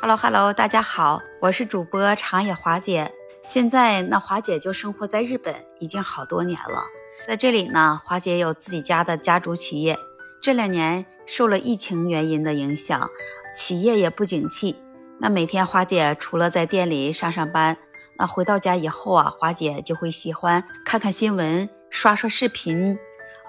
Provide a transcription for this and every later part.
Hello Hello，大家好，我是主播长野华姐。现在那华姐就生活在日本已经好多年了，在这里呢，华姐有自己家的家族企业。这两年受了疫情原因的影响，企业也不景气。那每天华姐除了在店里上上班，那回到家以后啊，华姐就会喜欢看看新闻，刷刷视频，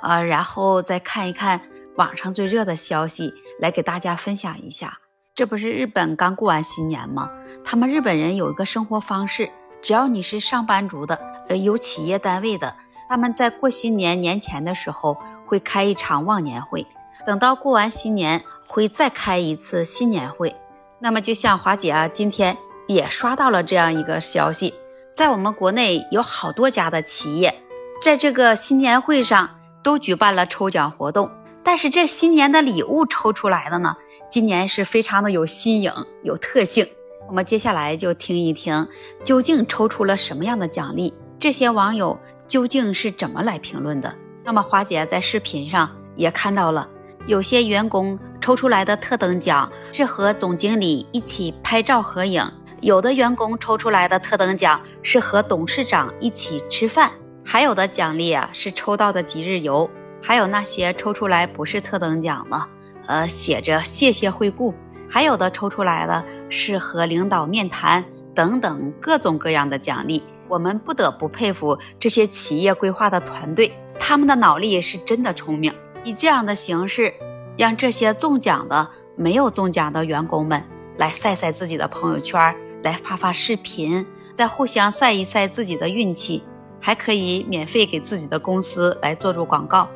呃，然后再看一看网上最热的消息，来给大家分享一下。这不是日本刚过完新年吗？他们日本人有一个生活方式，只要你是上班族的，呃，有企业单位的，他们在过新年年前的时候会开一场忘年会，等到过完新年会再开一次新年会。那么就像华姐啊，今天也刷到了这样一个消息，在我们国内有好多家的企业，在这个新年会上都举办了抽奖活动，但是这新年的礼物抽出来的呢？今年是非常的有新颖、有特性。我们接下来就听一听，究竟抽出了什么样的奖励？这些网友究竟是怎么来评论的？那么华姐在视频上也看到了，有些员工抽出来的特等奖是和总经理一起拍照合影，有的员工抽出来的特等奖是和董事长一起吃饭，还有的奖励啊是抽到的几日游，还有那些抽出来不是特等奖的。呃，写着谢谢惠顾，还有的抽出来的是和领导面谈等等各种各样的奖励。我们不得不佩服这些企业规划的团队，他们的脑力是真的聪明。以这样的形式，让这些中奖的、没有中奖的员工们来晒晒自己的朋友圈，来发发视频，再互相晒一晒自己的运气，还可以免费给自己的公司来做做广告。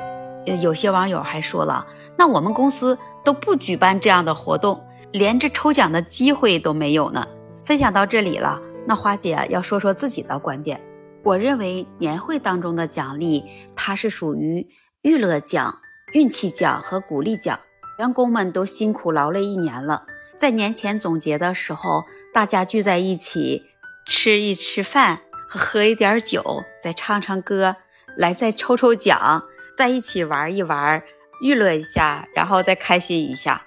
有些网友还说了。那我们公司都不举办这样的活动，连这抽奖的机会都没有呢。分享到这里了，那花姐要说说自己的观点。我认为年会当中的奖励，它是属于娱乐奖、运气奖和鼓励奖。员工们都辛苦劳累一年了，在年前总结的时候，大家聚在一起吃一吃饭，喝一点酒，再唱唱歌，来再抽抽奖，在一起玩一玩。娱乐一下，然后再开心一下，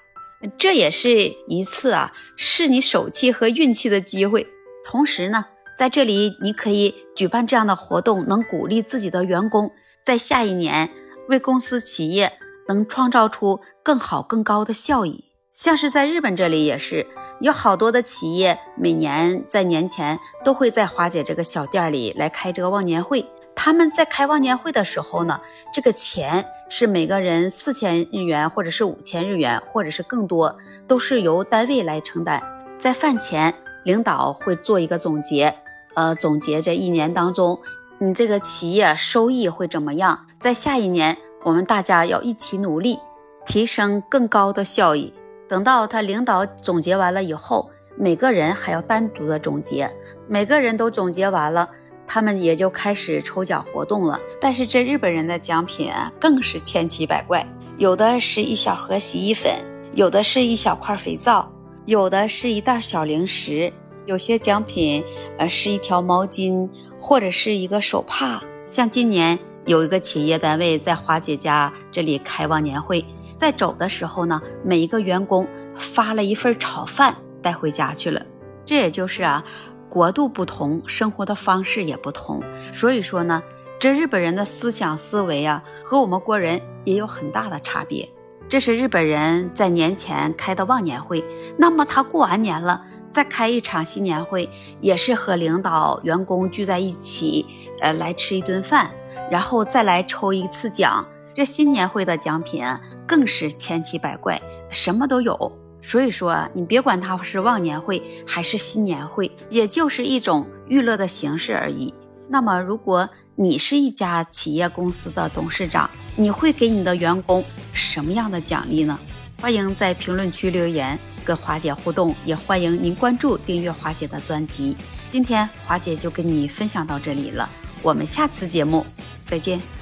这也是一次啊试你手气和运气的机会。同时呢，在这里你可以举办这样的活动，能鼓励自己的员工在下一年为公司企业能创造出更好更高的效益。像是在日本这里也是有好多的企业，每年在年前都会在华姐这个小店里来开这个忘年会。他们在开忘年会的时候呢，这个钱是每个人四千日元，或者是五千日元，或者是更多，都是由单位来承担。在饭前，领导会做一个总结，呃，总结这一年当中，你这个企业收益会怎么样？在下一年，我们大家要一起努力，提升更高的效益。等到他领导总结完了以后，每个人还要单独的总结，每个人都总结完了。他们也就开始抽奖活动了，但是这日本人的奖品，更是千奇百怪，有的是一小盒洗衣粉，有的是一小块肥皂，有的是一袋小零食，有些奖品呃是一条毛巾或者是一个手帕。像今年有一个企业单位在华姐家这里开忘年会，在走的时候呢，每一个员工发了一份炒饭带回家去了，这也就是啊。国度不同，生活的方式也不同，所以说呢，这日本人的思想思维啊，和我们国人也有很大的差别。这是日本人在年前开的忘年会，那么他过完年了，再开一场新年会，也是和领导、员工聚在一起，呃，来吃一顿饭，然后再来抽一次奖。这新年会的奖品更是千奇百怪，什么都有。所以说啊，你别管它是忘年会还是新年会，也就是一种娱乐的形式而已。那么，如果你是一家企业公司的董事长，你会给你的员工什么样的奖励呢？欢迎在评论区留言跟华姐互动，也欢迎您关注订阅华姐的专辑。今天华姐就跟你分享到这里了，我们下次节目再见。